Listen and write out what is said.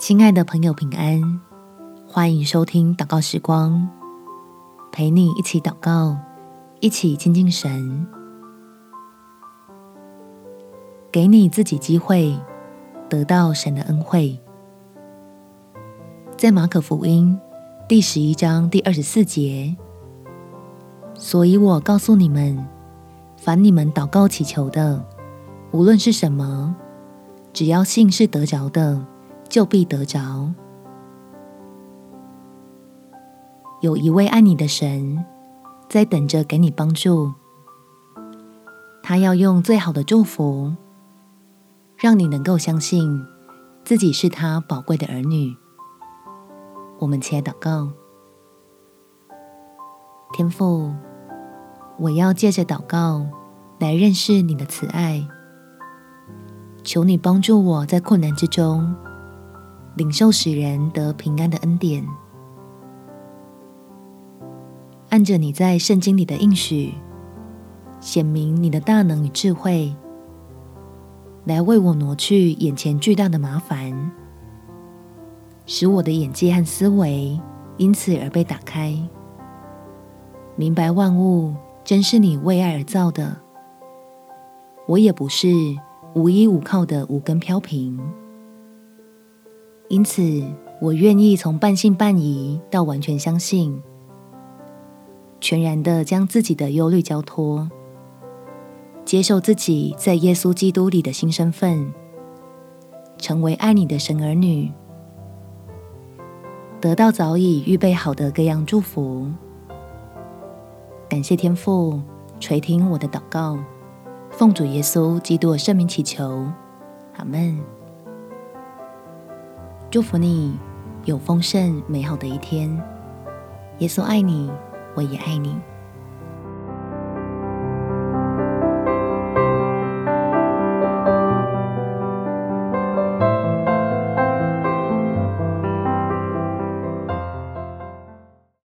亲爱的朋友，平安！欢迎收听祷告时光，陪你一起祷告，一起亲近神，给你自己机会得到神的恩惠。在马可福音第十一章第二十四节，所以我告诉你们，凡你们祷告祈求的，无论是什么，只要信是得着的，就必得着。有一位爱你的神，在等着给你帮助。他要用最好的祝福，让你能够相信自己是他宝贵的儿女。我们起来祷告，天父，我要借着祷告来认识你的慈爱。求你帮助我在困难之中，领受使人得平安的恩典，按着你在圣经里的应许，显明你的大能与智慧，来为我挪去眼前巨大的麻烦，使我的眼界和思维因此而被打开，明白万物真是你为爱而造的，我也不是。无依无靠的无根飘萍，因此我愿意从半信半疑到完全相信，全然的将自己的忧虑交托，接受自己在耶稣基督里的新身份，成为爱你的神儿女，得到早已预备好的各样祝福。感谢天父垂听我的祷告。奉主耶稣基督的圣名祈求，阿门。祝福你有丰盛美好的一天。耶稣爱你，我也爱你。